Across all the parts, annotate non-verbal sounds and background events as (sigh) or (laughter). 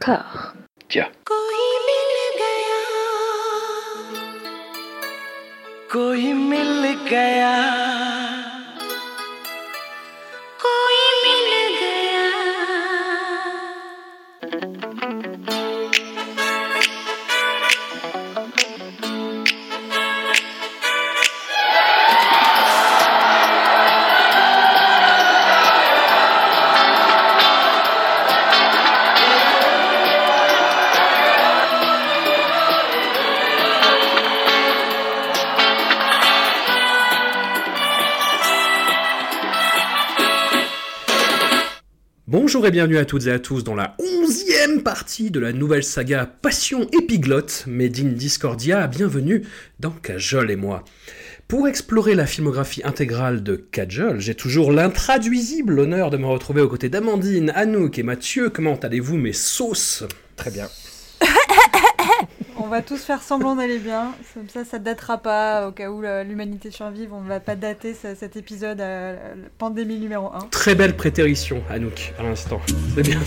था जा कोई मिल गया। कोई मिल गया। Bonjour et bienvenue à toutes et à tous dans la onzième partie de la nouvelle saga Passion épiglotte, Made Discordia. Bienvenue dans Cajol et moi. Pour explorer la filmographie intégrale de Cajol, j'ai toujours l'intraduisible honneur de me retrouver aux côtés d'Amandine, Anouk et Mathieu. Comment allez-vous mes sauces? Très bien. On va tous faire semblant d'aller bien, comme ça ça datera pas au cas où l'humanité survive, on ne va pas dater ce- cet épisode à la pandémie numéro 1. Très belle prétérition, Anouk, à l'instant. C'est bien.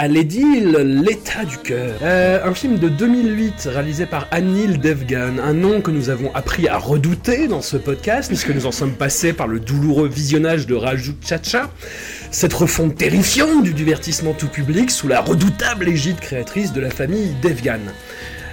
Avec Aledil, l'état du cœur. Euh, un film de 2008 réalisé par Anil Devgan, un nom que nous avons appris à redouter dans ce podcast puisque nous en sommes passés par le douloureux visionnage de Raju Chacha, cette refonte terrifiante du divertissement tout public sous la redoutable égide créatrice de la famille Devgan.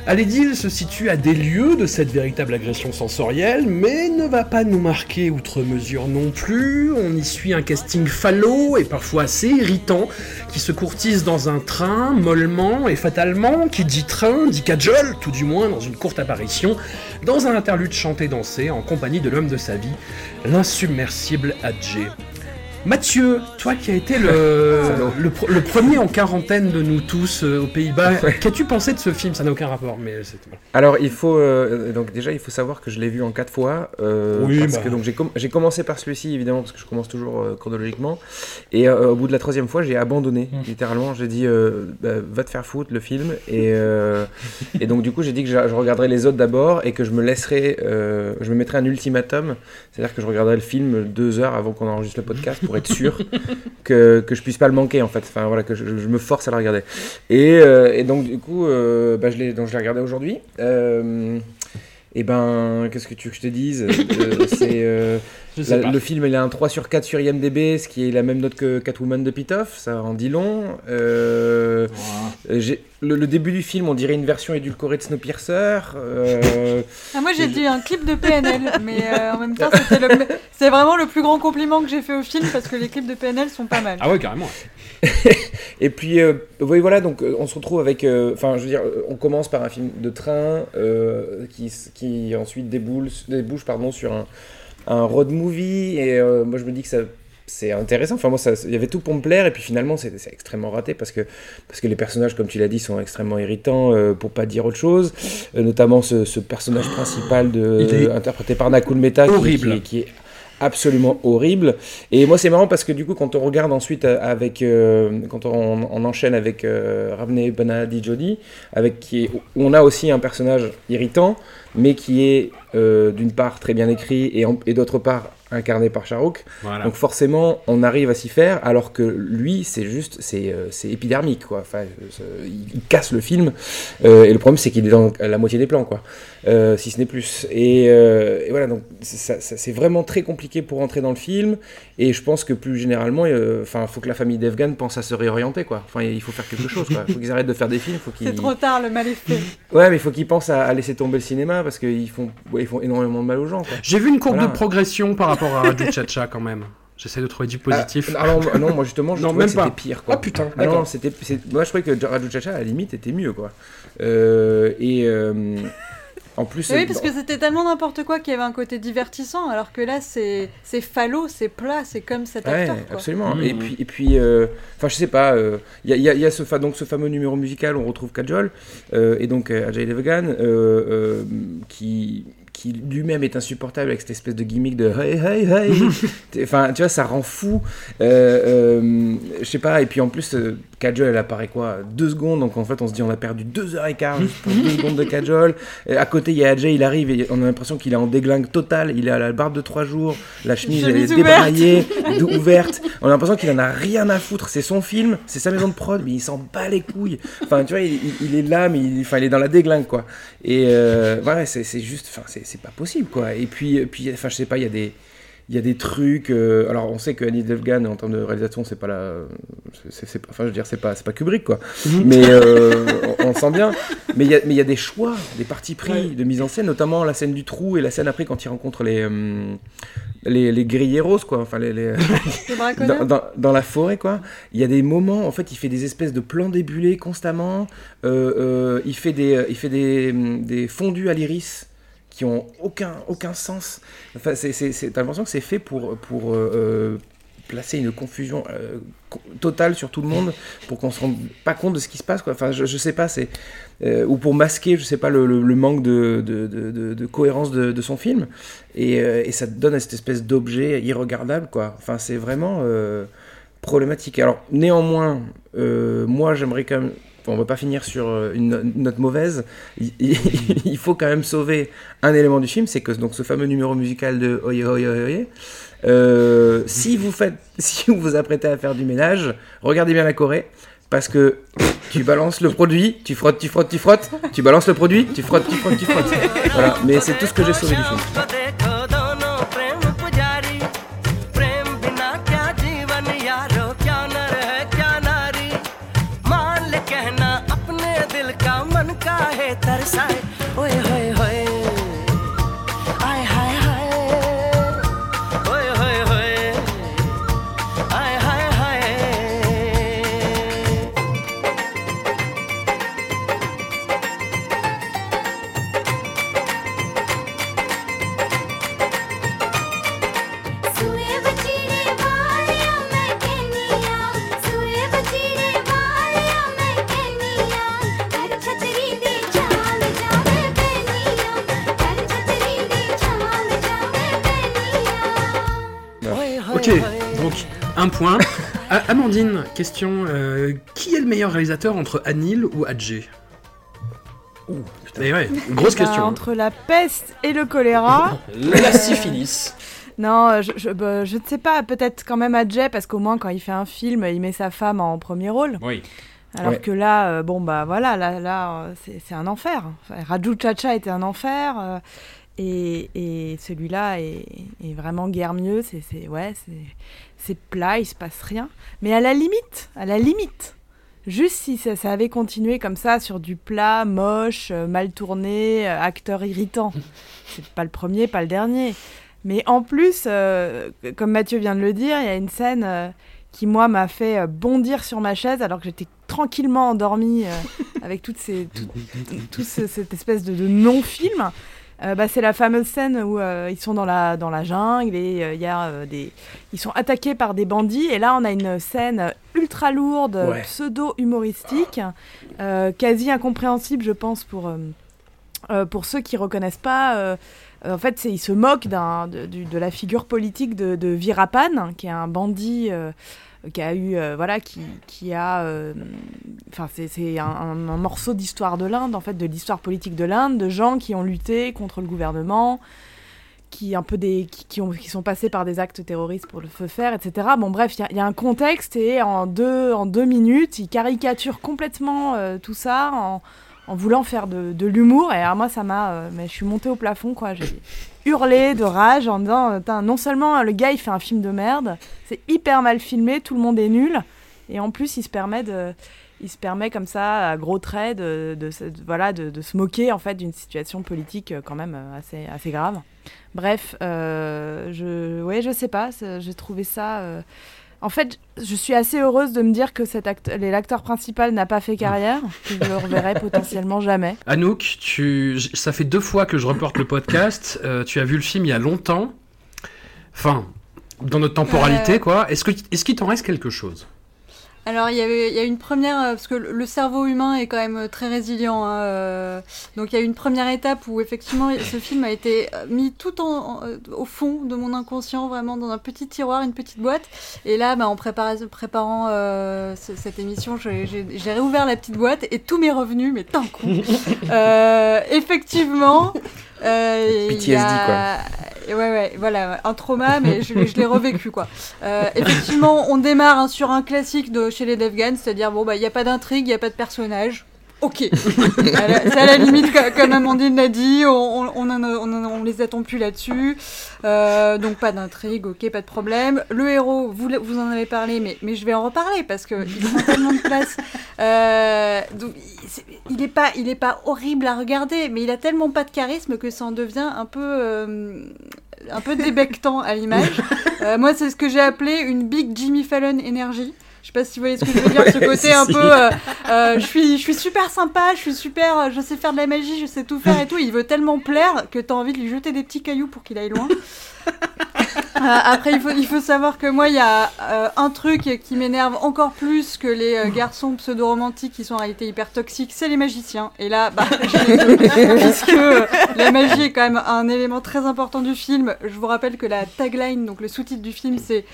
Aledil se situe à des lieux de cette véritable agression sensorielle, mais ne va pas nous marquer outre mesure non plus. On y suit un casting falot et parfois assez irritant, qui se courtise dans un train, mollement et fatalement, qui dit train, dit cajole, tout du moins dans une courte apparition, dans un interlude chanté-dansé en compagnie de l'homme de sa vie, l'insubmersible Adjé. Mathieu, toi qui as été le, premier en quarantaine de nous tous euh, aux Pays-Bas, qu'as-tu pensé de ce film? Ça n'a aucun rapport, mais c'est... Alors, il faut euh, donc déjà, il faut savoir que je l'ai vu en quatre fois. euh, Oui, parce bah. que donc j'ai com- j'ai commencé par celui-ci évidemment parce que je commence toujours euh, chronologiquement. Et au bout de la troisième fois, j'ai abandonné Mmh. littéralement. J'ai dit bah, va te faire foutre le film. Et et donc du coup, j'ai dit que je, je regarderais les autres d'abord et que je me laisserais, euh, je me mettrais un ultimatum, c'est-à-dire que je regarderais le film deux heures avant qu'on enregistre le podcast pour être sûr (laughs) que, que je puisse pas le manquer en fait. Enfin voilà, que je, me force à le regarder. Et, euh, et donc du coup, euh, bah, je l'ai donc je l'ai regardé aujourd'hui. Euh, et ben, qu'est-ce que tu veux que je te dise? C'est Je sais la- pas. le film, il a un 3 sur 4 sur IMDb, ce qui est la même note que Catwoman de Pitoff, ça en dit long. Euh, le, le début du film, on dirait une version édulcorée de Snowpiercer. Euh, Ah, moi j'ai dit un clip de PNL, mais euh, en même temps (laughs) c'est vraiment le plus grand compliment que j'ai fait au film parce que les clips de PNL sont pas mal. Ah ouais, carrément. (laughs) Et puis, euh, oui, voilà, donc on se retrouve avec. euh, Enfin, je veux dire, on commence par un film de train euh, qui, qui ensuite déboule, débouche pardon, sur un, un road movie. Et euh, moi, je me dis que ça. C'est intéressant. Enfin, moi, ça- il y avait tout pour me plaire. Et puis finalement, c'est extrêmement raté parce que, parce que les personnages, comme tu l'as dit, sont extrêmement irritants, euh, pour pas dire autre chose. Euh, notamment ce, ce personnage principal de, interprété par Nakul Mehta, qui- horrible. qui est- qui est absolument horrible. Et moi, c'est marrant parce que du coup, quand on regarde ensuite euh, avec, euh, quand on, enchaîne avec euh, Ravne Banadi Jodi, avec qui on a aussi un personnage irritant, mais qui est euh, d'une part très bien écrit et d'autre part incarné par. Voilà. Donc forcément, on arrive à s'y faire, alors que lui, c'est juste, c'est euh, c'est épidermique, quoi. Enfin, il, il casse le film. Euh, et le problème, c'est qu'il est dans la moitié des plans, quoi. Euh, si ce n'est plus. Et, euh, et voilà, donc c'est- ça- ça- c'est vraiment très compliqué pour entrer dans le film. Et je pense que plus généralement, enfin, il faut que la famille d'Evgan pense à se réorienter, quoi. Enfin, il faut faire quelque chose, quoi. Il faut qu'ils arrêtent de faire des films, faut qu'ils. C'est trop tard, le mal est fait. (laughs) Ouais, mais il faut qu'ils pensent à, à laisser tomber le cinéma parce qu'ils font, ouais, ils font énormément de mal aux gens. J'ai vu une courbe Voilà. de progression par rapport à Radio Chacha quand même. J'essaie de trouver du positif. Ah, alors, non, moi justement, je Non, trouvais même que c'était pas. pire. Quoi. Ah, putain, Ah non, c'était, c'est- moi je trouvais que Raju Chacha à la limite était mieux quoi. Euh, et euh, En plus, Oui, euh, parce que c'était tellement n'importe quoi qu'il y avait un côté divertissant, alors que là, c'est c'est phallo, c'est plat, c'est comme cet Ouais, acteur. quoi. absolument. Mmh. Et puis, et puis, euh, enfin, je sais pas. euh, Il y a, il y a- il y a ce, fa- donc ce fameux numéro musical où on retrouve Kajol euh, et donc euh, Ajay Devgan euh, euh, qui qui lui-même est insupportable avec cette espèce de gimmick de hey hey hey. (laughs) Enfin, tu vois, ça rend fou. Euh, euh, je sais pas. Et puis en plus, euh, Kajol, elle apparaît quoi Deux secondes. Donc en fait, on se dit, on a perdu deux heures et quart juste pour deux secondes de Kajol. Et à côté, il y a Ajay, il arrive et on a l'impression qu'il est en déglingue total. Il à la barbe de trois jours. La chemise, elle est débraillée, (laughs) ouverte. On a l'impression qu'il en a rien à foutre. C'est son film, c'est sa maison de prod, mais il s'en bat les couilles. Enfin, tu vois, il, il- est là, mais il, enfin, il est dans la déglingue, quoi. Et euh, ouais, c'est juste, enfin, c'est c'est pas possible, quoi. Et puis, puis, enfin, je sais pas, il y a des. Il y a des trucs. euh, alors, on sait que Annie Devgan, en termes de réalisation, c'est pas la. c'est- enfin, je veux dire, c'est pas, c'est pas Kubrick, quoi. Mais euh, on, sent bien. Mais il y, a- mais il y a des choix, des partis pris Ouais. de mise en scène, notamment la scène du trou et la scène après quand il rencontre les. euh, les, les guerrieros, quoi. Enfin, les- les, (laughs) dans, dans- dans la forêt, quoi. Il y a des moments, en fait, il fait des espèces de plans débulés constamment. Euh, euh, il fait des, il fait des, hum, des fondus à l'iris qui ont aucun, aucun sens. Enfin, t'as l'impression que c'est fait pour, pour euh, euh, placer une confusion euh, totale sur tout le monde pour qu'on se rende pas compte de ce qui se passe, quoi. Enfin, je, je sais pas, c'est ou pour masquer, je sais pas, le, le- manque de, de, de- cohérence de, son film. Et, et ça donne cette espèce d'objet irregardable, quoi. Enfin, c'est vraiment problématique. Alors, néanmoins, moi, j'aimerais quand même. On va pas finir sur euh, une, no- une note mauvaise. (laughs) Il, faut quand même sauver un élément du film, c'est que donc ce fameux numéro musical de Oye Oye Oye Oye. euh, si vous faites, (laughs) si vous vous apprêtez à faire du ménage, regardez bien la Corée. Parce que tu balances le produit, tu frottes, tu frottes, tu frottes, tu balances le produit, tu frottes, tu frottes, tu frottes. Voilà, mais c'est tout ce que j'ai sauvé du film. Un point. (laughs) Ah, Amandine, question euh, qui est le meilleur réalisateur entre Anil ou Adjé Ouh, putain. Eh ouais, grosse Bah, question. entre la peste et le choléra. (laughs) La syphilis. non, je, je, bah, je ne sais pas, peut-être quand même Adjay, parce qu'au moins quand il fait un film, il met sa femme en premier rôle. Oui. Alors Ouais. que là, euh, bon bah voilà, là, là euh, c'est un enfer. Enfin, Raju Chacha était un enfer. euh, et, et celui-là est, est vraiment guère mieux. C'est c'est- ouais, c'est- plat, il se passe rien. Mais à la limite, à la limite, juste si ça, ça avait continué comme ça sur du plat, moche, euh, mal tourné, euh, acteur irritant. (laughs) C'est pas le premier, pas le dernier. Mais en plus, euh, comme Mathieu vient de le dire, il y a une scène euh, qui, moi, m'a fait bondir sur ma chaise alors que j'étais tranquillement endormie euh, (laughs) avec toutes ces, (laughs) tout, tout ce- cette espèce de, de non-film. Euh, bah, c'est la fameuse scène où euh, ils sont dans la, dans la jungle et euh, y a euh, des... ils sont attaqués par des bandits. Et là, on a une scène ultra lourde, Ouais. pseudo-humoristique, quasi incompréhensible, je pense, pour, pour ceux qui reconnaissent pas. en fait, ils se moquent de, de la figure politique de, de Virapan, qui est un bandit qui a eu, euh, voilà, qui, qui a, euh, enfin, c'est un, morceau d'histoire de l'Inde, en fait, de l'histoire politique de l'Inde, de gens qui ont lutté contre le gouvernement, qui un peu des, qui, qui ont, qui sont passés par des actes terroristes pour le feu faire, etc. Bon, bref, il y a- un contexte et en deux, en deux minutes, il caricature complètement euh, tout ça en voulant faire de, l'humour. Et alors moi, ça euh, mais je suis montée au plafond, quoi. J'ai hurlé de rage en disant, euh, non seulement euh, le gars il fait un film de merde, c'est hyper mal filmé, tout le monde est nul, et en plus il se permet de, il se permet comme ça à gros traits de, de, voilà de, se moquer en fait d'une situation politique euh, quand même assez assez grave. Bref, je, ouais, je sais pas, j'ai trouvé ça. En fait, je suis assez heureuse de me dire que cet act- l'acteur principal n'a pas fait carrière, que je le reverrai (laughs) potentiellement jamais. Anouk, tu... ça fait deux fois que je reporte le podcast. Euh, tu as vu le film il y a longtemps. Enfin, dans notre temporalité, Euh. quoi. Est-ce que est-ce qu'il t'en reste quelque chose? Alors, il y, avait, il y a une première, euh, parce que le cerveau humain est quand même euh, très résilient. hein, euh, donc, il y a une première étape où, effectivement, ce film a été mis tout en, en- au fond de mon inconscient, vraiment dans un petit tiroir, une petite boîte. Et là, bah, en préparant, préparant euh, ce- cette émission, j'ai réouvert la petite boîte et tous mes revenus, mais d'un coup. (laughs) Euh, effectivement. euh, PTSD, a- Ouais, ouais, voilà, un trauma, mais je, je l'ai revécu, quoi. Euh, effectivement, on démarre hein, sur un classique de chez les Devgan, c'est-à-dire, bon, bah, il n'y a pas d'intrigue, il n'y a pas de personnage. Ok. (laughs) C'est à la limite, co- comme Amandine l'a dit, on, on, en les attend plus là-dessus. Euh, donc, pas d'intrigue, ok, pas de problème. Le héros, vous, vous en avez parlé, mais, mais je vais en reparler parce qu'il prend tellement de place. (laughs) Euh, donc, il- n'est pas, il est pas horrible à regarder, mais il a tellement pas de charisme que ça en devient un peu. euh, un peu débectant à l'image. (laughs) Moi, c'est ce que j'ai appelé une Big Jimmy Fallon énergie. Je sais pas si vous voyez ce que je veux (laughs) dire, ce Ouais, côté si, un si. peu. euh, euh, je suis, je suis super sympa, je suis super, euh, je sais faire de la magie, je sais tout faire et tout. Il veut tellement plaire que t'as envie de lui jeter des petits cailloux pour qu'il aille loin. (laughs) Euh, après, il faut, il faut savoir que moi, il y a euh, un truc qui m'énerve encore plus que les euh, garçons pseudo-romantiques qui sont en réalité hyper toxiques, c'est les magiciens. Et là, bah, (laughs) puisque la magie est quand même un élément très important du film, je vous rappelle que la tagline, donc le sous-titre du film, c'est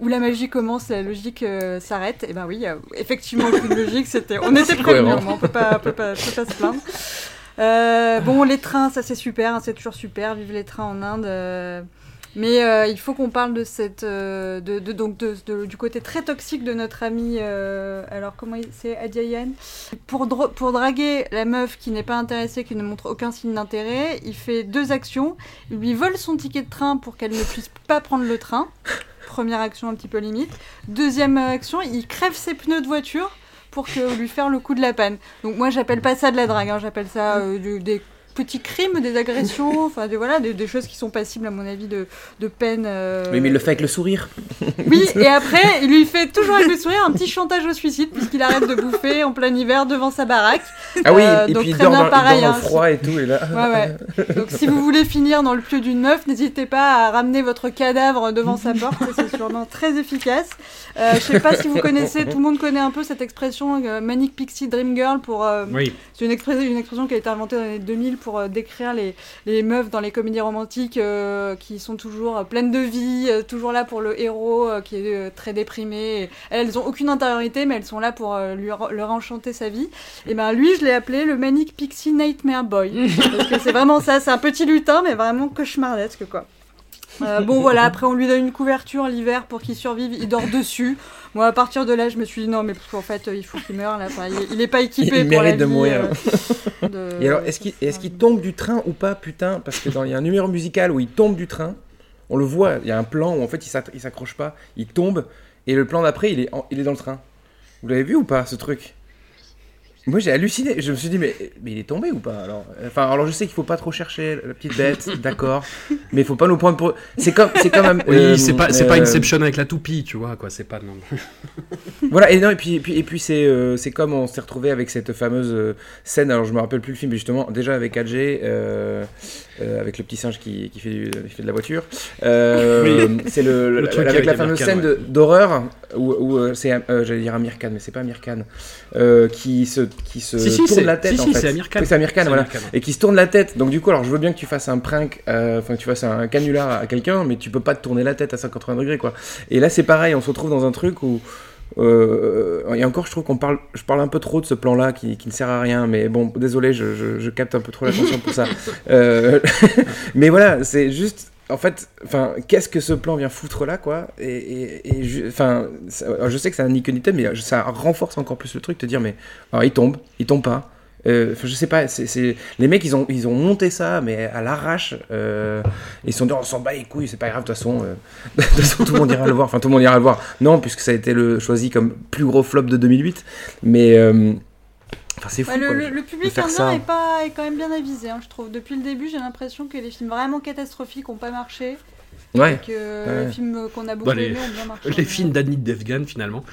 où la magie commence, la logique s'arrête. Et ben oui, a effectivement aucune (laughs) logique. C'était, on était prévenus, on peut pas, peut pas, peut pas se plaindre. Euh, bon, les trains, ça c'est super, hein, c'est toujours super. Vive les trains en Inde. euh, mais euh, il faut qu'on parle de cette, euh, de, de- donc de, de- du côté très toxique de notre ami. euh, alors comment c'est Adjayan pour, pour draguer la meuf qui n'est pas intéressée, qui ne montre aucun signe d'intérêt, il fait deux actions. Il lui vole son ticket de train pour qu'elle ne puisse pas prendre le train. Première action un petit peu limite. Deuxième action, il crève ses pneus de voiture pour lui faire le coup de la panne. Donc moi j'appelle pas ça de la drague, hein, j'appelle ça euh, des petits crimes, des agressions, (laughs) enfin des, voilà, des, des choses qui sont passibles à mon avis de, de peine. euh, Oui, mais il le fait avec le sourire. oui, (laughs) et après, il lui fait toujours avec le sourire un petit chantage au suicide, puisqu'il arrête de bouffer en plein hiver devant sa baraque. Ah oui, Euh, et donc puis il très dort, bien dans, il pareil, dort dans hein, le froid et tout, et là... Ouais, ouais. Donc si vous voulez finir dans le pieu d'une meuf, n'hésitez pas à ramener votre cadavre devant sa porte, c'est sûrement très efficace. Euh, je sais pas si vous connaissez, tout le monde connaît un peu cette expression euh, Manic Pixie Dream Girl pour... euh, Oui. c'est une, expres- une expression qui a été inventée dans les années 2000 pour euh, décrire les, les meufs dans les comédies romantiques euh, qui sont toujours euh, pleines de vie, toujours là pour le héros qui est très déprimé. Et elles ont aucune intériorité, mais elles sont là pour lui leur enchanter sa vie. Et ben lui, je l'ai appelé le Manic Pixie Nightmare Boy. (laughs) parce que c'est vraiment ça, c'est un petit lutin, mais vraiment cauchemardesque quoi. Euh, bon voilà, après on lui donne une couverture l'hiver pour qu'il survive, il dort dessus. Moi à partir de là je me suis dit non mais en fait euh, il faut qu'il meure là, Enfin, il, il est pas équipé Il pour la mérite de vie, mourir. euh, de- Et alors, est-ce qu'il est tombe du train ou pas, putain? Parce que dans il y a un numéro musical où il tombe du train, on le voit, il y a un plan où en fait il s'accroche pas, il tombe, et le plan d'après il, est en- il est dans le train. Vous l'avez vu ou pas ce truc? Moi j'ai halluciné, je me suis dit mais, mais il est tombé ou pas alors? Enfin alors je sais qu'il faut pas trop chercher la petite bête, (laughs) d'accord, mais il faut pas nous prendre pour... C'est comme, c'est comme un- Oui, euh, c'est pas, c'est pas euh, Inception avec la toupie, tu vois, quoi. C'est pas. Non. (laughs) Voilà, et non, et puis, et puis, et puis c'est, euh, c'est comme on s'est retrouvé avec cette fameuse euh, scène, alors je me rappelle plus le film, mais justement, déjà avec AJ, euh, euh, avec le petit singe qui, qui, fait, du- qui fait de la voiture. Euh, C'est le, Le la- truc avec avec la fameuse scène ouais. d'horreur où, où, euh, c'est, euh, j'allais dire Amir Khan, mais c'est pas Amir Khan, euh, qui se, qui se Si, si, tourne la tête si, en fait. c'est Amir Khan. Oui, c'est Amir Khan, voilà. Amir Khan. Et qui se tourne la tête. Donc du coup, alors je veux bien que tu fasses un prank, euh, enfin que tu fasses un canular à quelqu'un, mais tu peux pas te tourner la tête à 180 degrés, quoi. Et là, c'est pareil, on se retrouve dans un truc où euh, et encore, je trouve qu'on parle, je parle un peu trop de ce plan-là qui, qui ne sert à rien. Mais bon, désolé, je, je- je capte un peu trop l'attention pour ça. (laughs) Euh, (laughs) mais voilà, c'est juste, en fait, enfin, qu'est-ce que ce plan vient foutre là, quoi? Et, enfin, je sais que c'est un ni queue ni tête, mais ça renforce encore plus le truc, te dire, mais il tombe, il tombe pas. Euh, je sais pas, c'est les mecs ils ont, ils ont monté ça, mais à l'arrache. euh, ils sont dit, on s'en bat les couilles, c'est pas grave, de toute façon, euh, (laughs) de toute façon, tout le monde ira le voir. Enfin, tout le monde ira le voir. Non, puisque ça a été le, choisi comme plus gros flop de 2008. Mais, euh, enfin, c'est fou. Ouais, le, quoi. le- le public indien ça. est, pas, est quand même bien avisé, hein, je trouve. Depuis le début, j'ai l'impression que les films vraiment catastrophiques n'ont pas marché. Ouais. Que euh, Ouais. les films qu'on a beaucoup Bah, les- aimés ont bien marché. (laughs) Les films d'Annie Devgan finalement.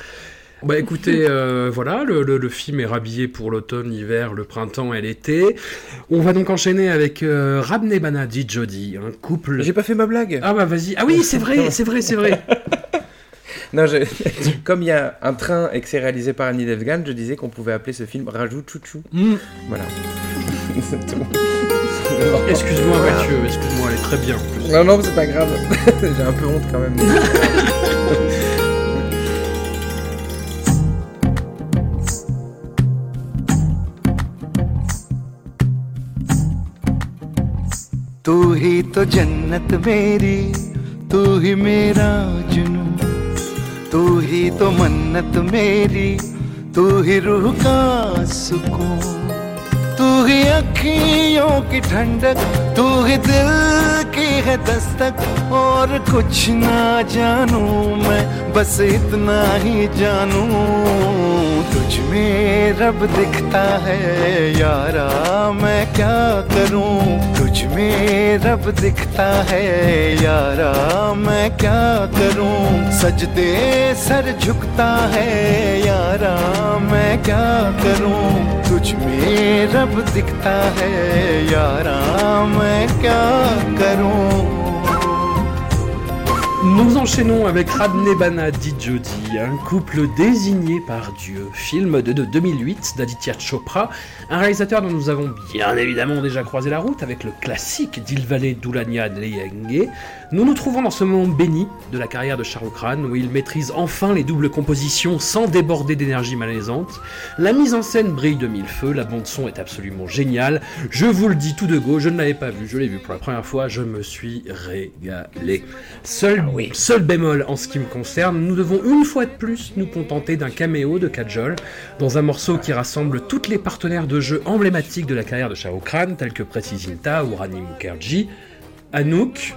Bah écoutez, euh, voilà, le, le- le film est rhabillé pour l'automne, l'hiver, le printemps et l'été. On va donc enchaîner avec euh, Rabne Banadi Jody, un couple... J'ai pas fait ma blague. Ah bah vas-y. Ah oui, c'est vrai, (laughs) c'est vrai, c'est vrai. Non, je- (laughs) comme il y a un train et que c'est réalisé par Annie Devgan, je disais qu'on pouvait appeler ce film Rajou Chouchou. Hmm, Voilà. (laughs) C'est tout. Excuse-moi Mathieu, excuse-moi, elle est très bien. en plus. Non, non, c'est pas grave. (laughs) J'ai un peu honte quand même. तू ही तो जन्नत मेरी तू ही मेरा जुनू तू ही तो मन्नत मेरी, तू ही रूह का सुकून। तू ही अखियों की ठंडक, तू ही दिल की है दस्तक, और कुछ ना जानू मैं, बस इतना ही जानू। तुझ में रब दिखता है, यारा मैं क्या करूँ? तुझ में रब दिखता है, यारा मैं क्या करूँ? सजदे सर झुकता है, यारा मैं क्या करूँ? तुझ में रब दिखता है, यारा मैं क्या करूँ? Nous enchaînons avec Rabne Banadi Jody, un couple désigné par Dieu, film de, de 2008 d'Aditya Chopra, un réalisateur dont nous avons bien évidemment déjà croisé la route avec le classique Dilvale Dulania Leyenge. Nous nous trouvons dans ce moment béni de la carrière de Shah Rukh Khan où il maîtrise enfin les doubles compositions sans déborder d'énergie malaisante. La mise en scène brille de mille feux, la bande son est absolument géniale. Je vous le dis tout de go, je ne l'avais pas vu, je l'ai vu pour la première fois, je me suis régalé. Seul, seul bémol en ce qui me concerne, nous devons une fois de plus nous contenter d'un caméo de Kajol dans un morceau qui rassemble toutes les partenaires de jeu emblématiques de la carrière de Shah Rukh Khan, tels que Preti Zinta ou Rani Mukherjee. Anouk,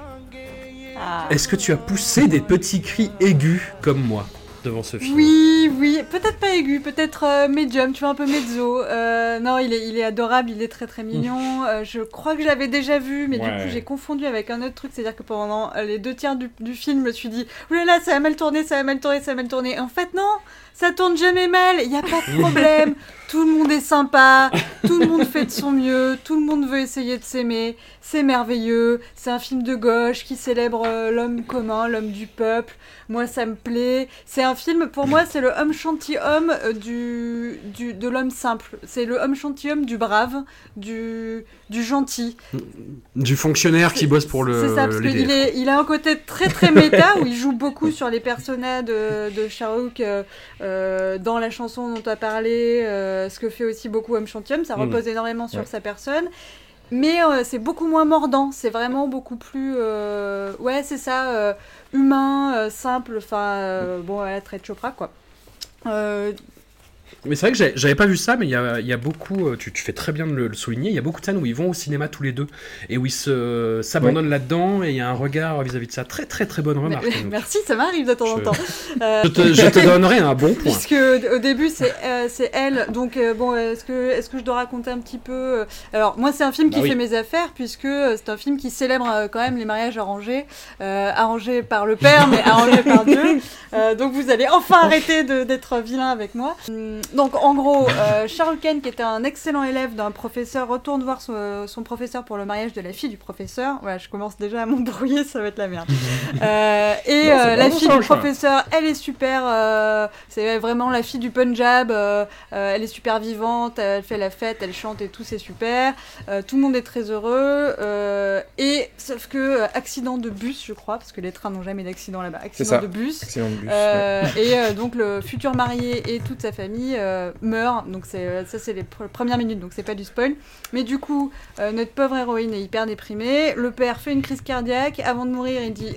Ah. est-ce que tu as poussé des petits cris aigus comme moi? Devant ce film Oui, oui, peut-être pas aigu, peut-être euh, médium, tu vois, un peu mezzo. Euh, non, il est, il est adorable, il est très très mignon. Euh, je crois que je l'avais déjà vu, mais du coup j'ai confondu avec un autre truc, c'est-à-dire que pendant les deux tiers du, du film, je me suis dit, oulala, ça va mal tourner, ça va mal tourner, ça va mal tourner. En fait, non, ça tourne jamais mal, il n'y a pas de (laughs) problème. Tout le monde est sympa, tout le monde fait de son mieux, tout le monde veut essayer de s'aimer. C'est merveilleux, c'est un film de gauche qui célèbre euh, l'homme commun, l'homme du peuple. Moi, ça me plaît. C'est un film, pour moi, c'est le homme gentilhomme euh, du, du, de l'homme simple. C'est le homme gentilhomme du brave, du, du gentil. Du fonctionnaire qui bosse pour le C'est ça, parce qu'il est, il a un côté très très méta où il joue beaucoup sur les personnages de, de Shah Rukh euh, euh, dans la chanson dont tu as parlé, ce que fait aussi beaucoup Homme Chantium. Ça Mhm. repose énormément sur Ouais. sa personne. Mais euh, c'est beaucoup moins mordant, c'est vraiment beaucoup plus. euh, ouais, c'est ça, euh, humain, euh, simple, enfin, euh, bon, ouais, très Chopra quoi. Euh, Mais c'est vrai que j'avais- pas vu ça, mais il y a, y a beaucoup, euh, tu, tu fais très bien de le, le souligner, il y a beaucoup de scènes où ils vont au cinéma tous les deux et où ils se- s'abandonnent là-dedans et il y a un regard vis-à-vis de ça. Très très très bonne remarque. mais- (laughs) merci, ça m'arrive de temps en temps. Euh, (laughs) Je te, je te donnerai un bon point. Puisque au début c'est euh, elle, donc euh, bon est-ce que est-ce que je dois raconter un petit peu euh, Alors moi c'est un film Bah qui oui. fait mes affaires puisque euh, c'est un film qui célèbre euh, quand même les mariages arrangés, euh, arrangés par le père mais (laughs) arrangés par Dieu. Euh, donc vous allez enfin arrêter d'être vilain avec moi. Hum, Donc en gros euh, Charles Ken qui était un excellent élève d'un professeur retourne voir son, son professeur pour le mariage de la fille du professeur. Voilà je commence déjà à m'embrouiller ça va être la merde. (laughs) Euh, et Non, euh, la fille du professeur, elle est super. euh, c'est vraiment la fille du Punjab. euh, euh, elle est super vivante. Elle fait la fête, elle chante et tout, c'est super. Euh, tout le monde est très heureux. euh, et sauf que euh, accident de bus, je crois, parce que les trains n'ont jamais d'accident là-bas. Accident de bus. Ouais. Euh, Et euh, donc le futur marié et toute sa famille euh, meurent. Donc c'est euh, ça c'est les pr- premières minutes, donc c'est pas du spoil. Mais du coup, euh, notre pauvre héroïne est hyper déprimée. Le père fait une crise cardiaque. Avant de mourir, il dit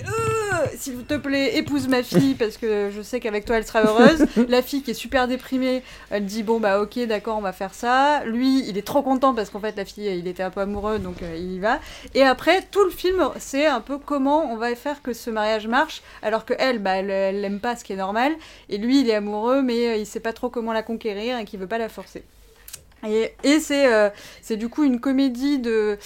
s'il te plaît, épouse ma fille (laughs) parce que je sais qu'avec toi elle sera heureuse. la fille qui est super déprimée, elle dit bon bah ok d'accord on va faire ça. Lui il est trop content parce qu'en fait la fille il était un peu amoureux donc euh, il y va. Et après tout le film c'est un peu comment on va faire que ce mariage marche alors que elle bah elle, l'aime pas ce qui est normal et lui il est amoureux mais il sait pas trop comment la conquérir et qu'il veut pas la forcer. Et, euh, c'est du coup une comédie de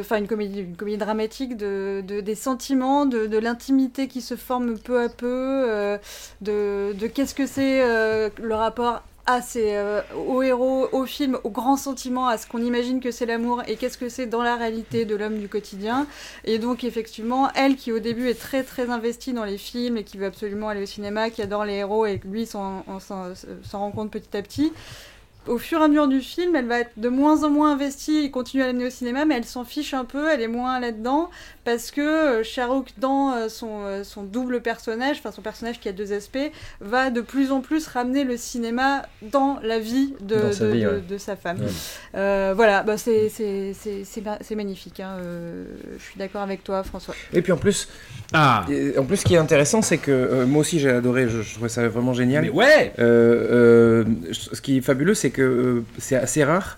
enfin une comédie, dramatique de, de- des sentiments, de, de l'intimité qui se forme peu à peu, euh, de, de qu'est-ce que c'est euh, le rapport à ces, euh, au héros, au film, aux grands sentiments, à ce qu'on imagine que c'est l'amour et qu'est-ce que c'est dans la réalité de l'homme du quotidien. Et donc effectivement, elle qui au début est très très investie dans les films et qui veut absolument aller au cinéma, qui adore les héros et lui s'en rend compte petit à petit. Au fur et à mesure du film, elle va être de moins en moins investie et continue à l'amener au cinéma, mais elle s'en fiche un peu, elle est moins là-dedans, parce que euh, Shahrukh, dans euh, son, euh, son double personnage, enfin son personnage qui a deux aspects, va de plus en plus ramener le cinéma dans la vie de, sa de- vie, de- ouais. de sa femme. Ouais. Euh, voilà, bah c'est c'est- c'est- c'est ma- c'est magnifique. hein, euh, je suis d'accord avec toi, François. Et puis en plus, Ah en plus, ce qui est intéressant, c'est que euh, moi aussi j'ai adoré, je, je trouvais ça vraiment génial. Mais ouais Euh, euh, ce qui est fabuleux, c'est que euh, c'est assez rare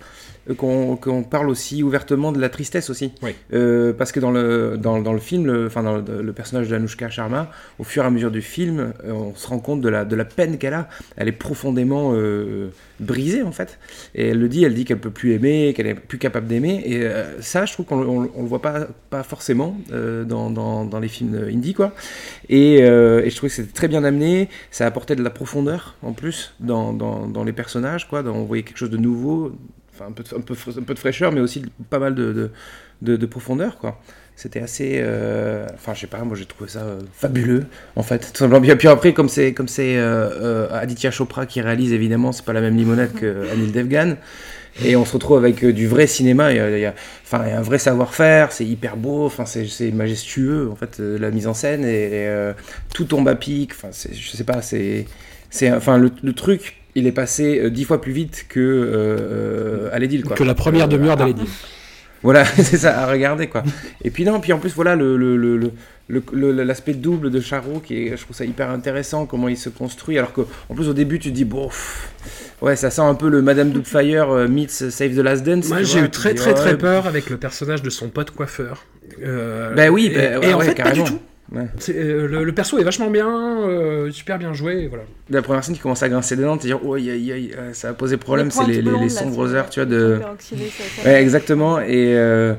qu'on parle aussi ouvertement de la tristesse aussi. Oui. Euh, parce que dans le, dans, dans le film, le, enfin dans le, le personnage d'Anushka Sharma, au fur et à mesure du film, euh, on se rend compte de la, de la peine qu'elle a. Elle est profondément euh, brisée en fait. Et elle le dit, elle dit qu'elle peut plus aimer, qu'elle est plus capable d'aimer. Et ça, je trouve qu'on on, on le voit pas, pas forcément dans, dans, dans les films indie quoi. Et, et je trouvais que c'était très bien amené. Ça apportait de la profondeur en plus dans, dans, les personnages quoi. On voyait quelque chose de nouveau, enfin un peu de, un peu, un peu de fraîcheur, mais aussi de- pas mal de, de, de, de profondeur quoi. C'était assez, euh, enfin je sais pas, moi j'ai trouvé ça euh, fabuleux en fait. Tout simplement. Puis, puis après comme c'est comme c'est euh, Aditya Chopra qui réalise évidemment, c'est pas la même limonade que (laughs) Anil Devgan. Et on se retrouve avec du vrai cinéma. Il y a, il y a- enfin, il y a un vrai savoir-faire. C'est hyper beau. Enfin, c'est majestueux en fait la mise en scène et, et, tout tombe à pic. Enfin, je sais pas. C'est c'est enfin le, le truc. Il est passé euh, dix fois plus vite que euh, euh, Alédil, quoi. Que la première Euh, demi-heure d'aller dire. (laughs) voilà, (laughs) c'est ça, à regarder quoi. Et puis non, puis en plus voilà le le- le- le- le- le- l'aspect double de Charo qui est, je trouve ça hyper intéressant comment il se construit. Alors que en plus au début tu te dis bon, pff, ouais ça sent un peu le Madame Doubtfire euh, meets Save the Last Dance. Moi j'ai vois, eu très dis, très très peur avec le personnage de son pote coiffeur. Euh, Bah oui, et, ouais, et en ouais, fait pas carrément. du tout. Ouais. Euh, le, le perso est vachement bien, euh, super bien joué, voilà. La première scène qui commence à grincer des dents, te dire oh euh, ça a posé problème, c'est les, les- sombres heures, tu vois de. Ouais, exactement. Et, euh,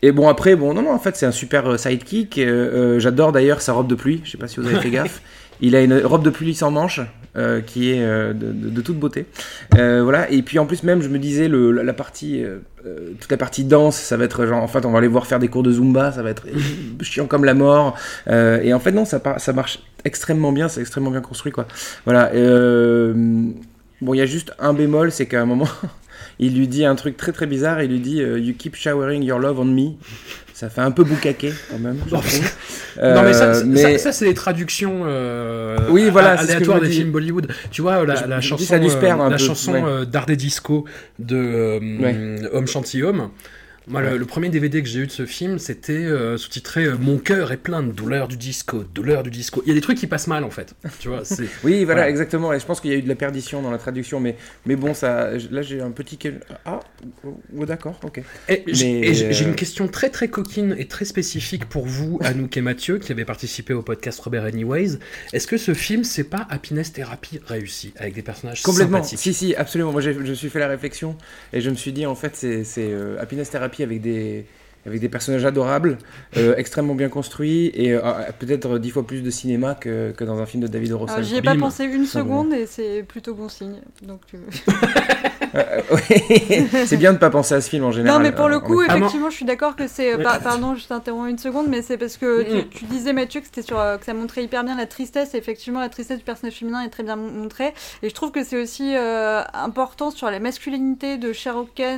et bon, après, bon, non, non, en fait, c'est un super sidekick. Euh, J'adore d'ailleurs sa robe de pluie. Je sais pas si vous avez fait (laughs) gaffe. Il a une robe de pluie sans manches qui est euh, de, toute beauté. Euh, voilà. Et puis en plus, même, je me disais, la partie, euh, euh, toute la partie danse, ça va être genre, en fait, on va aller voir faire des cours de Zumba, ça va être (laughs) chiant comme la mort. Euh, et en fait, non, ça, marche extrêmement bien, c'est extrêmement bien construit, quoi. Voilà. Euh, bon, il y a juste un bémol, c'est qu'à un moment. (laughs) Il lui dit un truc très très bizarre. Il lui dit euh, You keep showering your love on me. Ça fait un peu boucaqué quand même. Non, trouve. non mais ça, Euh, mais- ça, ça, c'est les traductions euh, Oui, voilà, aléatoires des films Bollywood. Tu vois la, Je- la je me chanson, euh, la peu, chanson ouais. d'Art des Disco de euh, Homme Chanty Homme. Moi, le, premier DVD que j'ai eu de ce film, c'était euh, sous-titré euh, Mon cœur est plein de douleur du disco, douleur du disco. Il y a des trucs qui passent mal en fait. Tu vois, (laughs) Oui, voilà, Voilà. exactement. Et je pense qu'il y a eu de la perdition dans la traduction, mais, mais bon, ça, là j'ai un petit. Ah, oh, d'accord, ok. Et j'ai Mais, euh, une question très très coquine et très spécifique pour vous, (laughs) Anouk et Mathieu, qui avez participé au podcast Robert Anyways. Est-ce que ce film, c'est pas Happiness Therapy réussi, avec des personnages Complètement. Si, si, absolument. Moi, je me suis fait la réflexion et je me suis dit, en fait, c'est c'est, Happiness Therapy avec des, avec des personnages adorables, euh, extrêmement bien construits et euh, peut-être dix fois plus de cinéma que, que dans un film de David Russell. J'y ai pas Bim. pensé une seconde et c'est plutôt bon signe. Donc, (laughs) euh, Euh, (laughs) c'est bien de pas penser à ce film en général. Non, mais pour euh, le coup. Ah, effectivement, je suis d'accord que c'est. Par- pardon, je t'interromps une seconde, mais c'est parce que tu, tu disais, Mathieu, que c'était sur euh, que ça montrait hyper bien la tristesse. Et effectivement, la tristesse du personnage féminin est très bien mon- montrée. Et je trouve que c'est aussi euh, important sur la masculinité de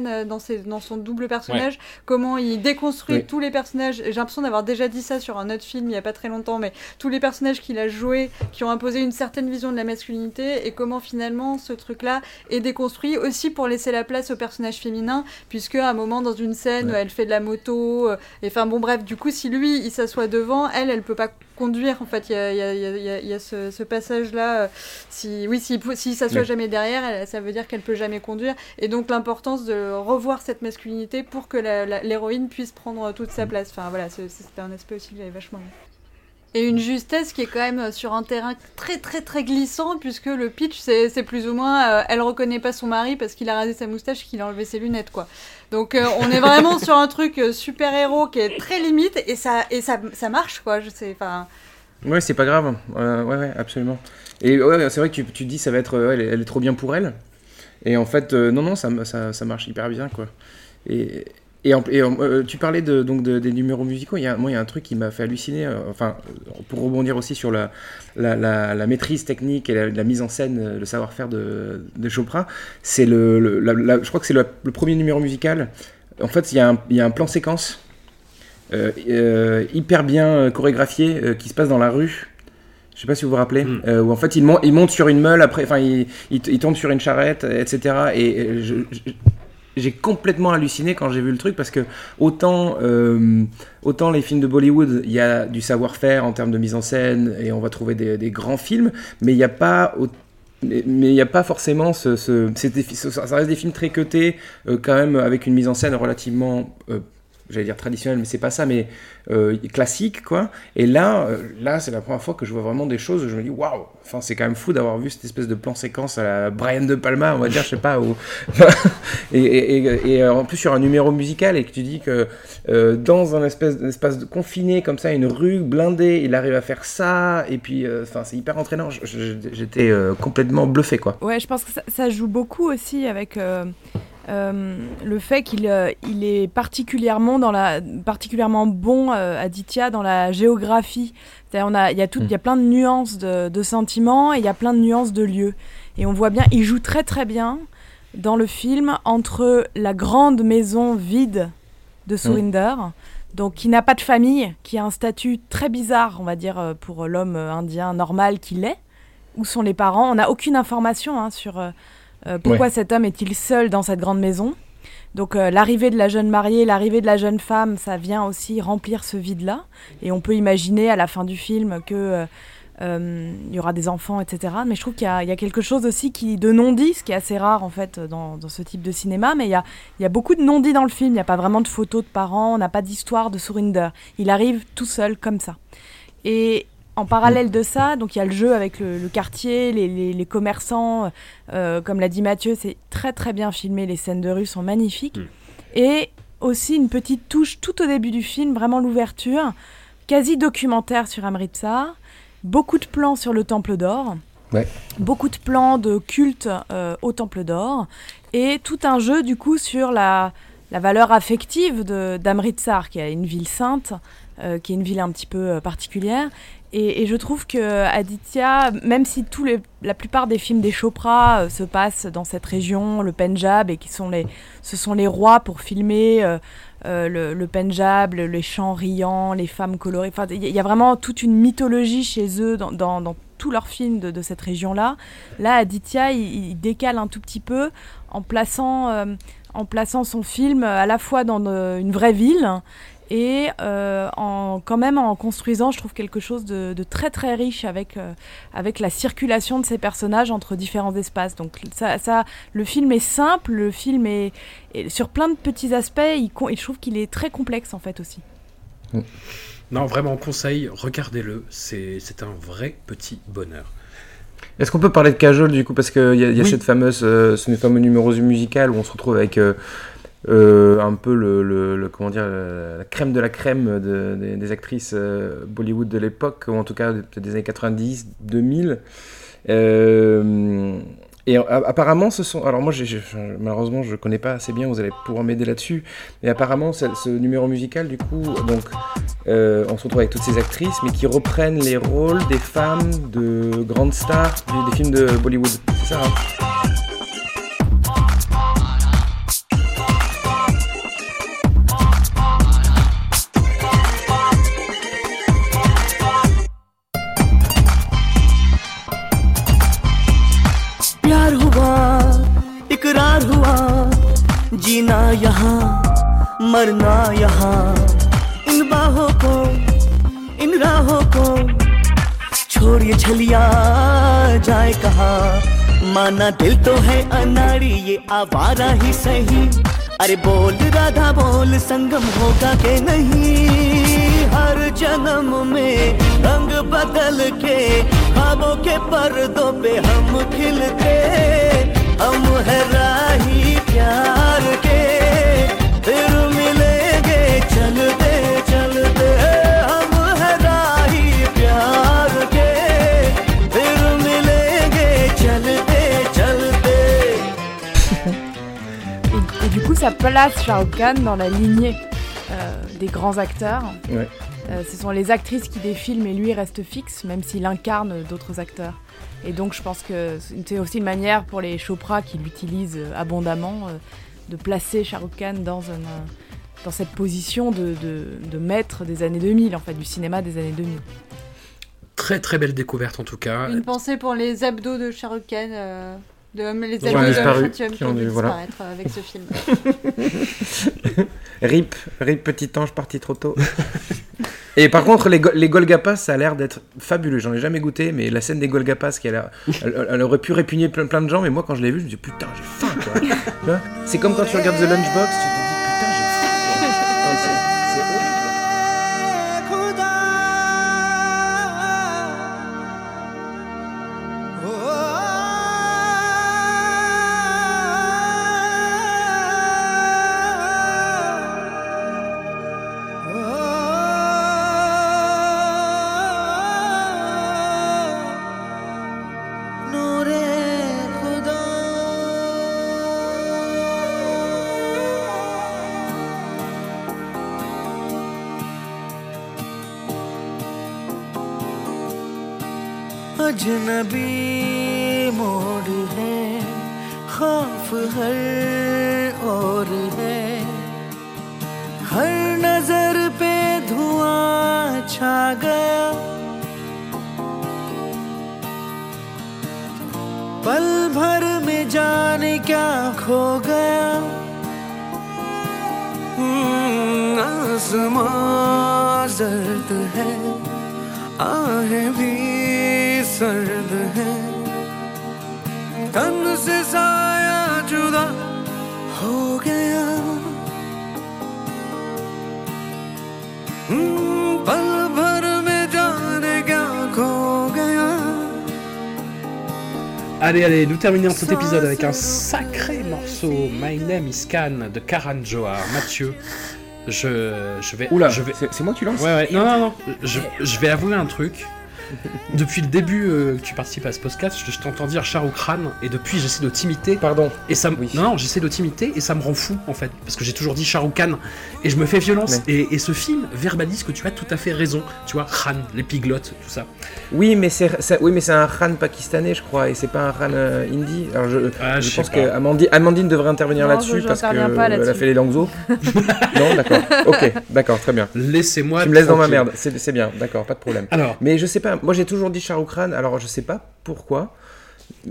euh, dans, ses, dans son double personnage. Comment il déconstruit Oui. tous les personnages. Et J'ai l'impression d'avoir déjà dit ça sur un autre film il y a pas très longtemps, mais tous les personnages qu'il a joués qui ont imposé une certaine vision de la masculinité et comment finalement ce truc-là est déconstruit aussi pour laisser la place au personnage féminin, puisque à un moment dans une scène, Ouais. elle fait de la moto, euh, et enfin bon bref, du coup si lui il s'assoit devant, elle elle peut pas conduire en fait, il y a, y y y ce, ce passage-là, euh, si, oui si, s'il s'assoit Ouais. jamais derrière, elle- ça veut dire qu'elle peut jamais conduire, et donc l'importance de revoir cette masculinité pour que l'héroïne puisse prendre toute sa place, enfin voilà, c'est- c'était un aspect aussi que j'avais vachement. Et une justesse qui est quand même euh, sur un terrain très très très glissant puisque le pitch c'est plus ou moins euh, elle reconnaît pas son mari parce qu'il a rasé sa moustache qu'il a enlevé ses lunettes quoi. Donc euh, on est vraiment sur un truc super héros qui est très limite et ça et ça, ça marche quoi. Je sais enfin Ouais, c'est pas grave. Euh, ouais, ouais, absolument. Et ouais, c'est vrai que tu, tu dis ça va être, elle, est- trop bien pour elle. Et en fait, non, non, ça, ça, ça marche hyper bien, quoi. Et, en- et en- euh, tu parlais de, donc de- des numéros musicaux. Il y a, moi, il y a un truc qui m'a fait halluciner. euh, enfin, euh, pour rebondir aussi sur la, la, la, la maîtrise technique et la, mise en scène, le savoir-faire de, de Chopra, c'est le, je crois que c'est le, le premier numéro musical. En fait, il y a un, il y a un plan séquence euh, hyper bien chorégraphié qui se passe dans la rue. Je sais pas si vous vous rappelez, Mm. euh, où en fait il, mon- il monte sur une meule, après, enfin il, il, il tombe sur une charrette, etc. Et je- je- j'ai complètement halluciné quand j'ai vu le truc parce que autant, euh, autant les films de Bollywood, il y a du savoir-faire en termes de mise en scène et on va trouver des, grands films, mais il n'y a pas mais il n'y a pas forcément ce, ça reste des films très cutés euh, quand même avec une mise en scène relativement euh, j'allais dire traditionnelle mais c'est pas ça mais euh, classique quoi. Et là euh, là c'est la première fois que je vois vraiment des choses où je me dis waouh! Enfin c'est quand même fou d'avoir vu cette espèce de plan séquence à la Brian de Palma on va dire je sais pas ou (laughs) et, euh, en plus sur un numéro musical et que tu dis que dans un espèce d'espace de confiné comme ça une rue blindée il arrive à faire ça et puis enfin c'est hyper entraînant. J'étais complètement bluffé quoi. Ouais, je pense que ça joue beaucoup aussi avec euh, le fait qu'il euh, il est particulièrement, dans la, particulièrement bon, euh, Aditya, dans la géographie. On a- Il y, a tout- il y a plein de nuances de, de sentiments et il y a plein de nuances de lieux. Et on voit bien, il joue très très bien dans le film entre la grande maison vide de Surinder, donc qui n'a pas de famille, qui a un statut très bizarre, on va dire, pour l'homme indien normal qu'il est. Où sont les parents On n'a aucune information hein, sur euh, pourquoi cet homme est-il seul dans cette grande maison? Donc euh, l'arrivée de la jeune mariée, l'arrivée de la jeune femme, ça vient aussi remplir ce vide-là. Et on peut imaginer à la fin du film que euh, euh, il y aura des enfants, etc. Mais je trouve qu'il y, a- il y a quelque chose aussi qui, de non-dit, ce qui est assez rare en fait dans, dans ce type de cinéma. Mais il y a, il y a beaucoup de non-dit dans le film. Il n'y a pas vraiment de photos de parents, on n'a pas d'histoire de Surinder. Il arrive tout seul comme ça. Et en parallèle de ça, donc il y a le jeu avec le, le quartier, les, les- les commerçants, euh, comme l'a dit Mathieu, c'est très très bien filmé, les scènes de rue sont magnifiques. Mm. Et aussi une petite touche tout au début du film, vraiment l'ouverture, quasi documentaire sur Amritsar, beaucoup de plans sur le Temple d'Or, Ouais. beaucoup de plans de culte euh, au Temple d'Or, et tout un jeu du coup sur la, la valeur affective d'Amritsar, qui est une ville sainte, euh, qui est une ville un petit peu euh, particulière. Et, je trouve que Aditya, même si tous les, la plupart des films des Chopra euh, se passent dans cette région, le Pendjab, et qui sont les, ce sont les rois pour filmer euh, euh, le, le Pendjab, le- les chants riants, les femmes colorées. Il y, a- vraiment toute une mythologie chez eux dans, dans, dans tous leurs films de, cette région-là. Là, Aditya, il, il décale un tout petit peu en plaçant, en plaçant son film à la fois dans une vraie ville et euh, en, quand même en construisant, je trouve, quelque chose de, de très très riche avec, euh, avec la circulation de ces personnages entre différents espaces. Donc ça, ça, le film est simple, le film est, est- sur plein de petits aspects, il, je trouve qu'il est très complexe en fait aussi. Non, vraiment, conseil, regardez-le. C'est c'est un vrai petit bonheur. Est-ce qu'on peut parler de Cajol du coup? Parce qu'il y a, il y a Oui. cette fameuse, euh, ce fameux numéro musical où on se retrouve avec euh, euh, un peu le, comment dire la, crème de la crème de- des, actrices euh, Bollywood de l'époque ou en tout cas des années 90, 2000. Euh, et apparemment, ce sont. Alors moi, malheureusement, je connais pas assez bien. Vous allez pouvoir m'aider là-dessus. Mais apparemment, ce, numéro musical, du coup, donc, euh, on se retrouve avec toutes ces actrices, mais qui reprennent les rôles des femmes de grandes stars des films de Bollywood. C'est ça. hein? इकरार हुआ, जीना यहाँ, मरना यहाँ। इन बाहों को, इन राहों को छोड़िए छलिया, जाए कहाँ। माना दिल तो है अनाड़ी, ये आवारा ही सही। अरे बोल, राधा बोल, संगम होगा के नहीं? हर जन्म में रंग बदल के ख्वाबों के पर्दों पे हम खिलते। हम है राही प्यार के फिर मिलेंगे चलते चलते हम है राही प्यार के फिर मिलेंगे चलते चलते (laughs) Et, et du coup, ça place Shah Rukh Khan dans la lignée euh, des grands acteurs. Ouais. Euh, ce sont les actrices qui défilent, mais lui reste fixe, même s'il incarne d'autres acteurs. Et donc, je pense que c'est aussi une manière pour les Chopra qui l'utilisent euh, abondamment euh, de placer Shah Rukh Khan dans, un, dans cette position de, de, de maître des années 2000, en fait, du cinéma des années 2000. Très très belle découverte en tout cas. Une pensée pour les abdos de Shah Rukh Khan, euh, de, les disparu, Chantium qui ont dû- voilà. disparaître avec ce film. (laughs) Rip, Rip petit ange parti trop tôt. (laughs) Et par contre, les, go- les Golgapas, ça a l'air d'être fabuleux. J'en ai jamais goûté, mais la scène des Golgapas, qui a l'air- elle, elle aurait pu répugner plein, plein de gens, mais moi, quand je l'ai vu, je me dis putain, j'ai faim, (laughs) c'est comme quand tu regardes The Lunchbox, tu अजनबी मोड़ है खौफ हर और है। हर नज़र पे धुआँ छा गया। पल भर में जाने क्या खो गया। हम्म, आसमां जर्द है आहें भी सर्द है तन से साया जुदा हो गया हम्म, पल भर में जाने क्या खो गया Allez, allez, nous terminons cet épisode avec un sacré morceau My Name is Khan de Karan Johar. Mathieu, je, je vais. Oula, je vais... c'est c'est moi qui lance Ouais, ouais, non, non, non. Je, je vais avouer un truc. (laughs) Depuis le début euh, que tu participes à ce podcast, je, t'entends dire Shah Rukh Khan et depuis j'essaie de t'imiter. Pardon. Et ça me... Oui. Non, non, j'essaie de t'imiter et ça me rend fou en fait. Parce que j'ai toujours dit Shah Rukh Khan et je me fais violence. Et, et ce film verbalise que tu as tout à fait raison. Tu vois, Khan, l'épiglotte, tout ça. Oui, mais c'est ça- oui, mais c'est un Khan pakistanais, je crois, et c'est pas un Khan euh, hindi. Alors je, Ah, je je pense pas. que Amandine, Amandine devrait intervenir Non, là-dessus je- parce j'interviens que pas elle a fait les langues (laughs) non, d'accord. Ok, d'accord, très bien. Laissez-moi. Tu me laisses dans ma merde, c'est c'est bien, d'accord, pas de problème. Alors, Mais je sais pas, moi j'ai toujours dit Shah Rukh Khan, alors je sais pas pourquoi,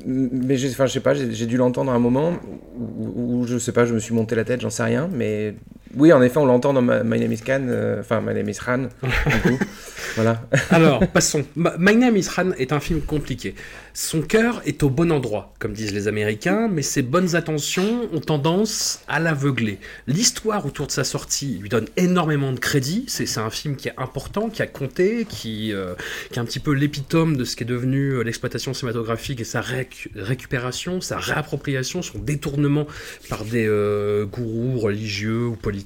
mais je sais pas, j'ai j'ai dû l'entendre à un moment où, où je sais pas, je me suis monté la tête, j'en sais rien, mais oui, en effet, on l'entend dans Ma- My Name is Khan, euh, enfin My Name is Khan, du coup, (laughs) voilà. Alors, passons. My Name is Khan est un film compliqué. Son cœur est au bon endroit, comme disent les Américains, mais ses bonnes intentions ont tendance à l'aveugler. L'histoire autour de sa sortie lui donne énormément de crédit. C'est un film qui est important, qui a compté, qui, euh, qui est un petit peu l'épitome de ce qui est devenu euh, l'exploitation cinématographique et sa récu- récupération, sa réappropriation, son détournement par des euh, gourous religieux ou politiques.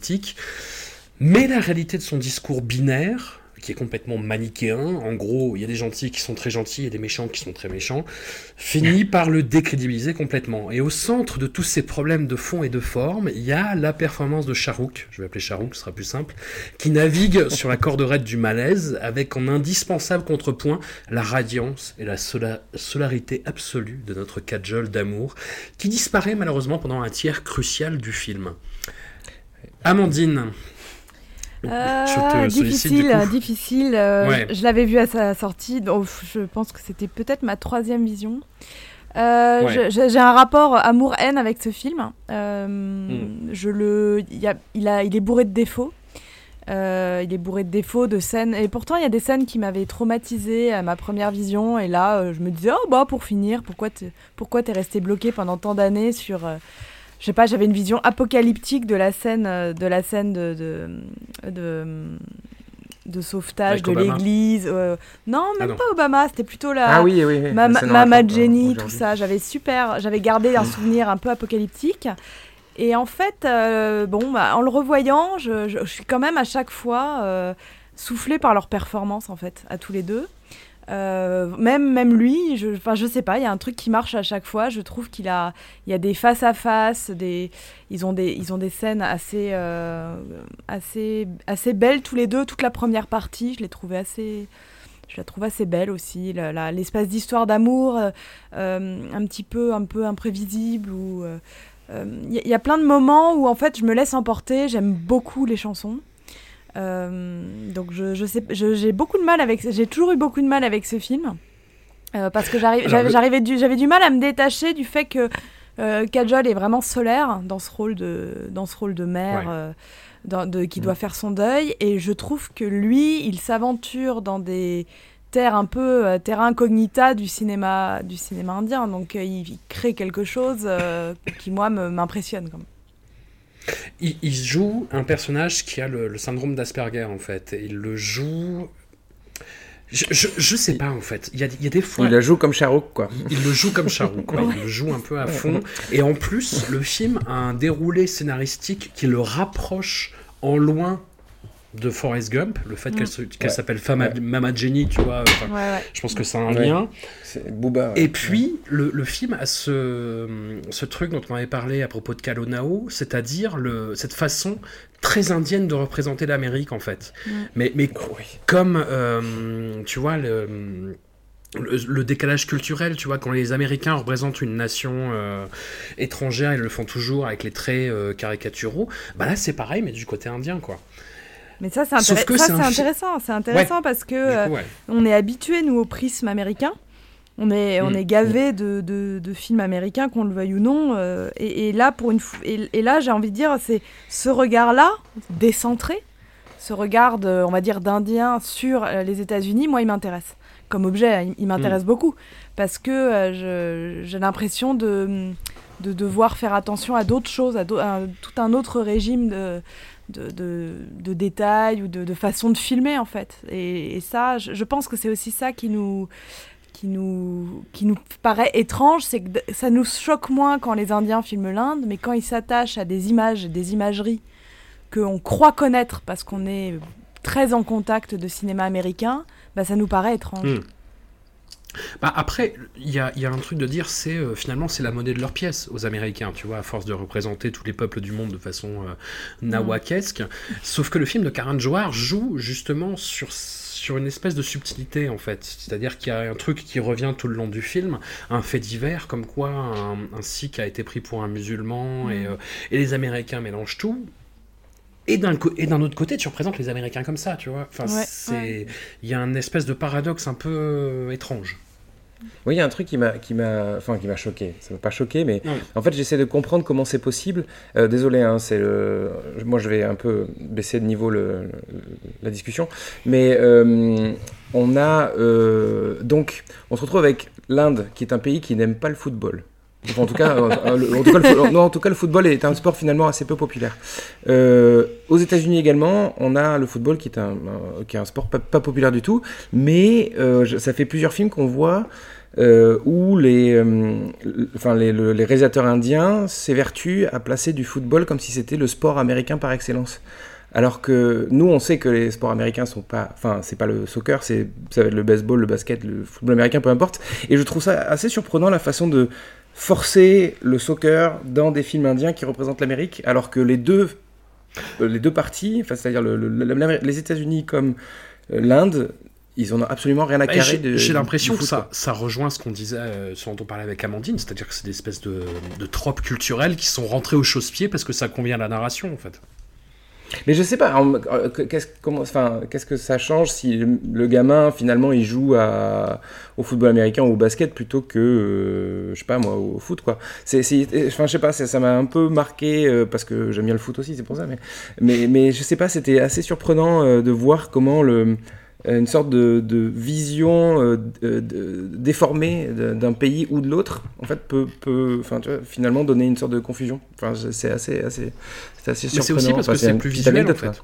Mais la réalité de son discours binaire, qui est complètement manichéen, en gros, il y a des gentils qui sont très gentils et des méchants qui sont très méchants, finit par le décrédibiliser complètement. Et au centre de tous ces problèmes de fond et de forme, il y a la performance de Charouk, je vais appeler Charouk, ce sera plus simple, qui navigue (laughs) sur la corde raide du malaise avec en indispensable contrepoint la radiance et la sola- solarité absolue de notre cajole d'amour, qui disparaît malheureusement pendant un tiers crucial du film. Amandine, Euh, Je te difficile, coup. difficile. euh, Ouais. Je l'avais vu à sa sortie, donc je pense que c'était peut-être ma troisième vision. Euh, Ouais. J'ai un rapport amour-haine avec ce film. Euh, Hmm. Je le, il, y a- il, a, il est bourré de défauts. Euh, il est bourré de défauts, de scènes. Et pourtant, il y a des scènes qui m'avaient traumatisée à ma première vision. Et là, euh, je me disais, oh bah pour finir, pourquoi t'es pourquoi t'es resté bloqué pendant tant d'années sur. euh, je sais pas, j'avais une vision apocalyptique de la scène, euh, de la scène de, de, de, de sauvetage Avec de Obama. l'église. euh, non, Ah même non. pas Obama, c'était plutôt la. Ah oui, oui, oui. Ma- la scène en Mama Jenny, hein, tout ça, j'avais super, j'avais gardé un souvenir un peu apocalyptique. Et en fait, euh, bon, bah, en le revoyant, je, je- je suis quand même à chaque fois euh, soufflée par leur performance, en fait, à tous les deux. Euh, même, même lui, je, enfin, je sais pas, il y a un truc qui marche à chaque fois. Je trouve qu'il a, il y a des face à face, des, ils ont des, ils ont des scènes assez, euh, assez, assez belles tous les deux. Toute la première partie, je l'ai assez, je la trouve assez belle aussi. L'espace d'histoire d'amour, euh, un petit peu, un peu imprévisible. Ou il y, y a plein de moments où en fait je me laisse emporter. J'aime beaucoup les chansons. Euh, donc je, je sais, j'ai beaucoup de mal avec, j'ai toujours eu beaucoup de mal avec ce film Euh, parce que (laughs) j'arrivais du, j'avais du mal à me détacher du fait que euh, Kajol est vraiment solaire dans ce rôle de, dans ce rôle de mère. Ouais. dans- de, qui doit faire son deuil et je trouve que lui il s'aventure dans des terres un peu euh, terra incognita du cinéma du cinéma indien donc euh, il, il crée quelque chose euh, qui moi me- m'impressionne quand même. Il, il joue un personnage qui a le, le syndrome d'Asperger en fait. Et il le joue. Je, je, je sais pas en fait. Il y a, il y a des fois. Il la joue comme Charouk, quoi. Il le joue comme Charouk, quoi. il le joue un peu à fond. Et en plus, le film a un déroulé scénaristique qui le rapproche en loin de Forrest Gump. Le fait qu'elle Ouais. s'appelle Fama- Mama Jenny, tu vois. enfin, Ouais, ouais. Je pense que c'est un lien. C'est Booba. ouais. Et puis, le, le film a ce, ce truc dont on avait parlé à propos de Kalonao, c'est-à-dire cette façon très indienne de représenter l'Amérique, en fait. Mais, mais comme, euh, tu vois, le, le, le décalage culturel, tu vois, quand les Américains représentent une nation euh, étrangère, ils le font toujours avec les traits euh, caricaturaux, bah là, c'est pareil, mais du côté indien, quoi. Mais ça c'est que ça, c'est intéressant, c'est intéressant parce que euh, coup, ouais. on est habitué nous au prisme américain. On est, on Mm. est gavé de, de, de films américains, qu'on le veuille ou non. euh, et, et là, pour une, et, et là, j'ai envie de dire, c'est ce regard-là, décentré, ce regard, de, on va dire, d'Indien sur euh, les États-Unis, moi, il m'intéresse. Comme objet, il, il m'intéresse beaucoup. Parce que euh, j'ai l'impression de, de devoir faire attention à d'autres choses, à, à tout un autre régime de, de, de, détails ou de, de façon de filmer, en fait. Et, et ça, je, pense que c'est aussi ça qui nous qui nous, qui nous paraît étrange, c'est que ça nous choque moins quand les Indiens filment l'Inde, mais quand ils s'attachent à des images, des imageries qu'on croit connaître parce qu'on est très en contact de cinéma américain, bah, ça nous paraît étrange. Mm. Bah après, il y a, il y a un truc de dire, c'est euh, finalement c'est la monnaie de leur pièce aux Américains, tu vois, à force de représenter tous les peuples du monde de façon euh, nawakesque. Sauf que le film de Karan Johar joue justement sur sur une espèce de subtilité en fait, c'est-à-dire qu'il y a un truc qui revient tout le long du film, un fait divers comme quoi un, un sikh a été pris pour un musulman et, euh, et les Américains mélangent tout. Et d'un co- et d'un autre côté, tu représentes les Américains comme ça, tu vois. Enfin, Ouais, c'est il y a un espèce de paradoxe un peu euh, étrange. Oui, il y a un truc qui m'a, qui m'a, enfin qui m'a choqué. Ça m'a pas choqué, mais en fait, j'essaie de comprendre comment c'est possible. Euh, désolé, hein, c'est le, moi je vais un peu baisser de niveau le, le- la discussion, mais euh, on a euh, donc, on se retrouve avec l'Inde, qui est un pays qui n'aime pas le football. Enfin, en tout cas, euh, le- en, tout cas, le, en tout cas, le football est un sport finalement assez peu populaire. Euh, aux États-Unis également, on a le football qui est un, qui est un sport pas, populaire du tout, mais euh, ça fait plusieurs films qu'on voit euh, où les, euh, enfin, les, le- les réalisateurs indiens s'évertuent à placer du football comme si c'était le sport américain par excellence. Alors que nous, on sait que les sports américains sont pas, enfin, c'est pas le soccer, c'est ça va être le baseball, le basket, le football américain, peu importe. Et je trouve ça assez surprenant la façon de forcer le soccer dans des films indiens qui représentent l'Amérique, alors que les deux, euh, les deux parties, enfin, c'est-à-dire le- le- l'Amérique- les États-Unis comme euh, l'Inde, ils en ont absolument rien à Bah, carrer. J'ai l'impression que ça, ça rejoint ce qu'on disait, euh, ce dont on parlait avec Amandine, c'est-à-dire que c'est des espèces de, de tropes culturelles qui sont rentrées au chausse-pied parce que ça convient à la narration, en fait. Mais je sais pas, euh, qu'est-ce comment- que ça change si le, gamin finalement il joue au football américain ou au basket plutôt que, euh, je sais pas moi, au foot quoi. Enfin, je sais pas, ça m'a un peu marqué euh, parce que j'aime bien le foot aussi, c'est pour ça. Mais, mais, mais je sais pas, c'était assez surprenant de voir comment le une sorte de, de vision euh, de- de- déformée d'un pays ou de l'autre, en fait, peut, peut enfin, tu vois, finalement donner une sorte de confusion. Enfin, c'est assez, assez, c'est assez Mais c'est surprenant. aussi parce Enfin, que c'est plus visuel, en fait.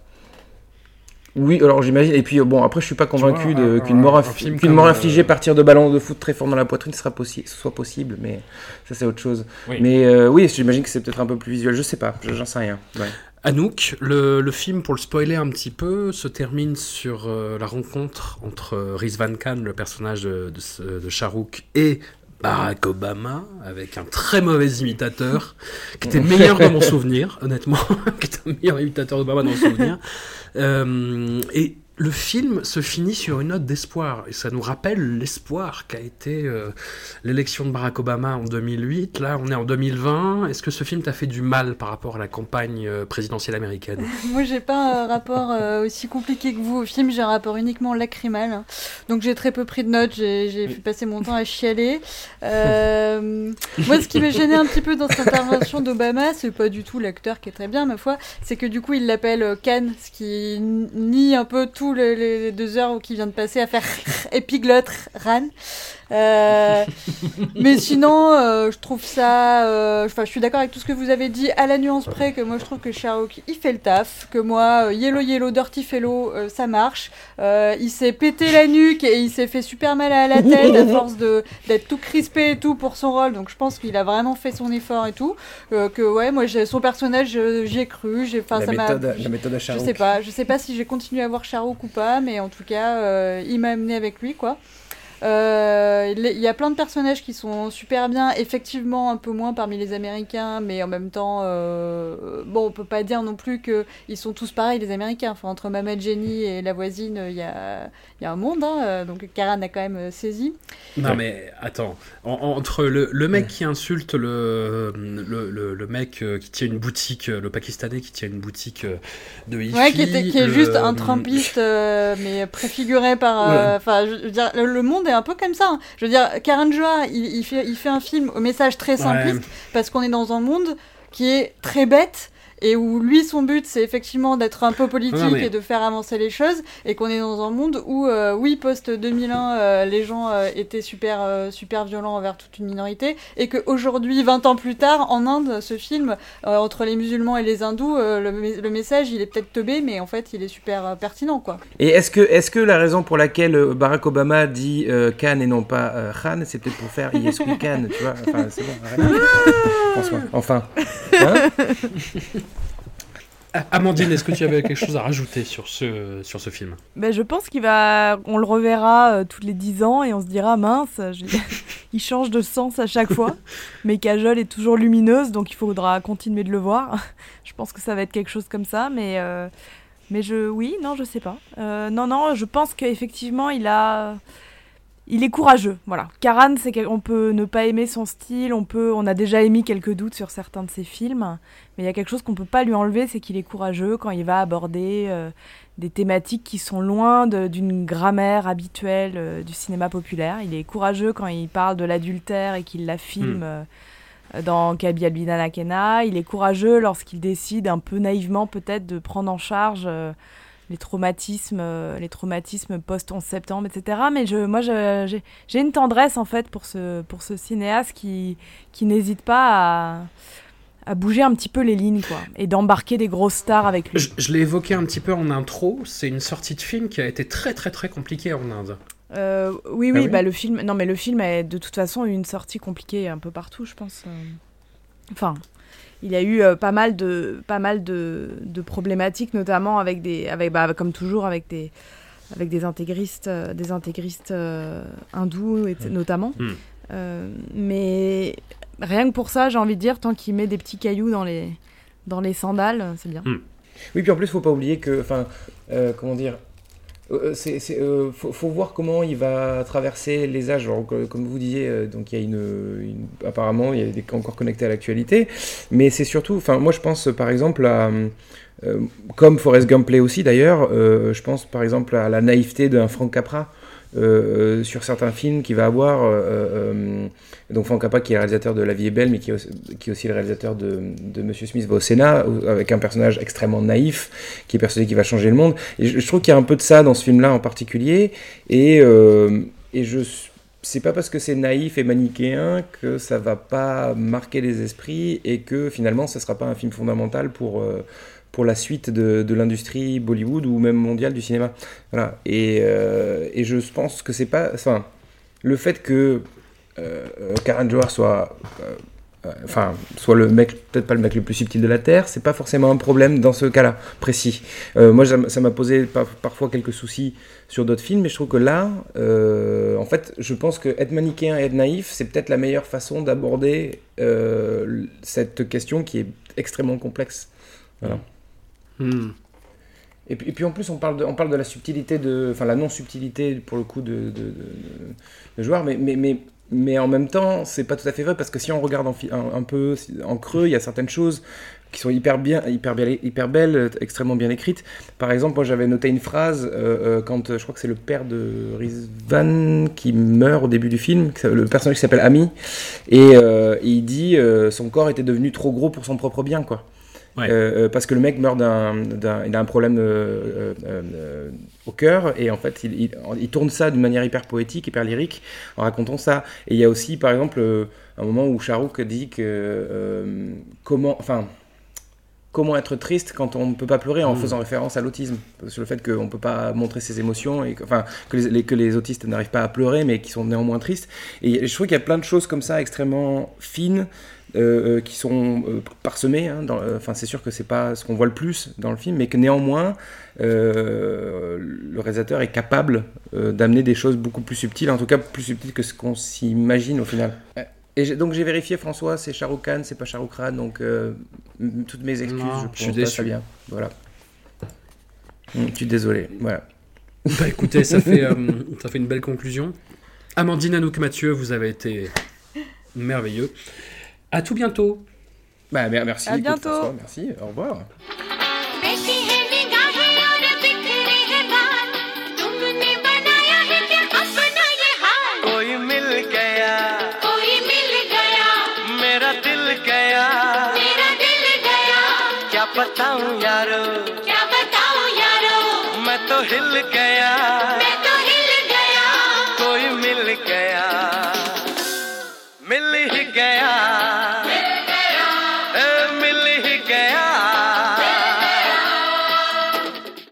Oui, alors j'imagine. Et puis euh, bon, après, je suis pas convaincu qu'une mort, qu'une euh, infligée par tir de ballon de foot très fort dans la poitrine sera possi- soit possible, mais ça c'est autre chose. Oui. Mais euh, oui, j'imagine que c'est peut-être un peu plus visuel. Je sais pas, j'en sais rien. Ouais. Anouk, le, le film, pour le spoiler un petit peu, se termine sur euh, la rencontre entre euh, Riz Van Khan, le personnage de, de, de et Barack Obama, avec un très mauvais imitateur, qui était meilleur dans mon (laughs) souvenir, honnêtement, (laughs) qui était un meilleur imitateur d'Obama dans mon souvenir. Euh, et le film se finit sur une note d'espoir, et ça nous rappelle l'espoir qu'a été euh, l'élection de Barack Obama en 2008. Là, on est en 2020. Est-ce que ce film t'a fait du mal par rapport à la campagne euh, présidentielle américaine? (laughs) Moi, j'ai pas un rapport euh, aussi compliqué que vous au film, j'ai un rapport uniquement lacrymal. Donc, j'ai très peu pris de notes, j'ai fait passer mon temps à chialer. Moi, ce qui m'a gêné un petit peu dans cette intervention d'Obama, c'est pas du tout l'acteur qui est très bien, ma foi, c'est que du coup, il l'appelle Khan, ce qui nie un peu les deux heures qui vient de passer à faire (laughs) épiglotte Ran. Euh, mais sinon, euh, je trouve ça. euh, Enfin, je suis d'accord avec tout ce que vous avez dit, à la nuance près que moi je trouve que Sherlock il fait le taf, que moi Yellow Yellow Dirty Fellow ça marche. Il s'est pété la nuque et il s'est fait super mal à la tête à force de d'être tout crispé et tout pour son rôle. Donc je pense qu'il a vraiment fait son effort et tout. Que ouais, moi son personnage, j'y ai cru. J'ai, enfin la, ça m'a. méthode, la méthode à Je Charouk. sais pas, je sais pas si j'ai continué à voir Charouk ou pas, mais en tout cas, il m'a amené avec lui, quoi. Euh, il y a plein de personnages qui sont super bien, effectivement un peu moins parmi les Américains, mais en même temps, euh, bon, on peut pas dire non plus que ils sont tous pareils les Américains. Enfin, entre Mama Jenny et la voisine, il y a, il y a un monde, hein, euh, donc Karan a quand même euh, saisi. Non mais attends, En- entre le, le mec qui insulte le, le, le, le mec euh, qui tient une boutique, euh, le Pakistanais qui tient une boutique euh, de hi Ouais, qui, était, qui est le- juste un Trumpiste, euh, mais préfiguré par. euh, Enfin, je veux dire, le, le monde est un peu comme ça. hein. Je veux dire, il, il fait, il fait un film au message très simpliste parce qu'on est dans un monde qui est très bête. Et où lui, son but, c'est effectivement d'être un peu politique Non, mais- et de faire avancer les choses, et qu'on est dans un monde où, euh, oui, post-2001, euh, les gens euh, étaient super, euh, super violents envers toute une minorité, et qu'aujourd'hui, 20 ans plus tard, en Inde, ce film, euh, entre les musulmans et les hindous, euh, le, me- le message, il est peut-être teubé, mais en fait, il est super euh, pertinent, quoi. Et est-ce que, est que la raison pour laquelle Barack Obama dit euh, Khan et non pas euh, Khan, c'est peut-être pour faire Yes We Can, tu vois? Enfin, c'est bon, arrête. François. Enfin. Hein? Ah, Amandine, est-ce que tu avais quelque chose à rajouter sur ce, sur ce film? Ben, je pense qu'il va, on le reverra euh, tous les 10 ans et on se dira mince, (laughs) il change de sens à chaque fois, mais Kajol est toujours lumineuse donc il faudra continuer de le voir. (laughs) je pense que ça va être quelque chose comme ça, mais euh, mais je, oui, non, je sais pas. Euh, non, non, je pense qu'effectivement il a, il est courageux. Voilà, Karan, c'est qu'on peut ne pas aimer son style, on peut, on a déjà émis quelques doutes sur certains de ses films, mais il y a quelque chose qu'on peut pas lui enlever, c'est qu'il est courageux quand il va aborder. euh, des thématiques qui sont loin d'une grammaire habituelle euh, du cinéma populaire. Il est courageux quand il parle de l'adultère et qu'il la filme Hmm. euh, dans Kabi Albina Nakena. Il est courageux lorsqu'il décide un peu naïvement peut-être de prendre en charge les traumatismes, euh, les traumatismes post-11 septembre, etc. Mais je, moi, j'ai une tendresse en fait pour ce, pour ce cinéaste qui, qui n'hésite pas à, à bouger un petit peu les lignes quoi, et d'embarquer des grosses stars avec lui. Je, je l'ai évoqué un petit peu en intro, c'est une sortie de film qui a été très très très compliquée en Inde. Euh, oui, Ah oui, oui bah le film. Non, mais le film a de toute façon eu une sortie compliquée un peu partout, je pense. euh. Enfin, il y a eu euh, pas mal de, pas mal de, de problématiques, notamment avec des, avec, bah, comme toujours, avec des, avec des intégristes, euh, des intégristes euh, hindous, et- notamment. Mm. Euh, mais rien que pour ça, j'ai envie de dire, tant qu'il met des petits cailloux dans les, dans les sandales, c'est bien. Oui, puis en plus, faut pas oublier que, enfin, comment dire, euh, c'est, euh, faut, faut voir comment il va traverser les âges. Alors, comme vous disiez, euh, donc il y a une, une- apparemment, il y a des encore connectés à l'actualité, mais c'est surtout, enfin, moi je pense par exemple à, euh, comme Forrest Gump aussi d'ailleurs, euh, je pense par exemple à la naïveté d'un Frank Capra. Euh, sur certains films qu'il va avoir, euh, euh, donc Frank Capra qui est le réalisateur de La vie est belle, mais qui est aussi, qui est aussi le réalisateur de, Monsieur Smith va au Sénat, avec un personnage extrêmement naïf, qui est persuadé qu'il va changer le monde. Je, trouve qu'il y a un peu de ça dans ce film-là en particulier. Et, et je c'est pas parce que c'est naïf et manichéen que ça va pas marquer les esprits et que finalement ce sera pas un film fondamental pour, pour la suite de, l'industrie Bollywood ou même mondiale du cinéma. Voilà. Et, euh, et je pense que c'est pas. Enfin, le fait que euh, Karan Johar soit. euh, euh, Enfin, soit le mec, peut-être pas le mec le plus subtil de la Terre, c'est pas forcément un problème dans ce cas-là précis. Moi, ça m'a posé par- parfois quelques soucis sur d'autres films, mais je trouve que là, en fait, je pense que être manichéen et être naïf, c'est peut-être la meilleure façon d'aborder cette question qui est extrêmement complexe. Voilà. Hmm. Et puis, en plus, on parle de, la subtilité, enfin la non-subtilité pour le coup de, de, joueurs, mais, en même temps, c'est pas tout à fait vrai parce que si on regarde un, peu en creux, il y a certaines choses qui sont hyper bien, hyper, belles, extrêmement bien écrites. Par exemple, moi j'avais noté une phrase euh, euh, quand je crois que c'est le père de Rizvan qui meurt au début du film, le personnage qui s'appelle Ami, et euh, il dit son corps était devenu trop gros pour son propre bien, quoi. Euh, euh, parce que le mec meurt d'un, il a un problème euh, euh, au cœur et en fait il, il- il tourne ça d'une manière hyper poétique, hyper lyrique en racontant ça. Et il y a aussi par exemple euh, un moment où Charouk dit que euh, comment, enfin comment être triste quand on ne peut pas pleurer en Mm. faisant référence à l'autisme, sur le fait qu'on ne peut pas montrer ses émotions et que, enfin que les, les- que les autistes n'arrivent pas à pleurer mais qui sont néanmoins tristes. Et je trouve qu'il y a plein de choses comme ça extrêmement fines euh, euh, qui sont euh, parsemées. hein, dans- euh, Enfin, c'est sûr que c'est pas ce qu'on voit le plus dans le film, mais que néanmoins, euh, le réalisateur est capable euh, d'amener des choses beaucoup plus subtiles, en tout cas plus subtiles que ce qu'on s'imagine au final. Et donc j'ai vérifié François, c'est Shah Rukh Khan, c'est pas Shah Rukh Khan, donc euh, toutes mes excuses, Non, je, je suis déçu. très bien. Voilà. Mm, Je suis désolé. Voilà. (laughs) Bah écoutez, ça fait, euh, ça fait une belle conclusion. Amandine Anouk Mathieu, vous avez été merveilleux. À tout bientôt. Bah, mer- merci. À écoute, bientôt. François, merci. Au revoir. बताऊँ यारो।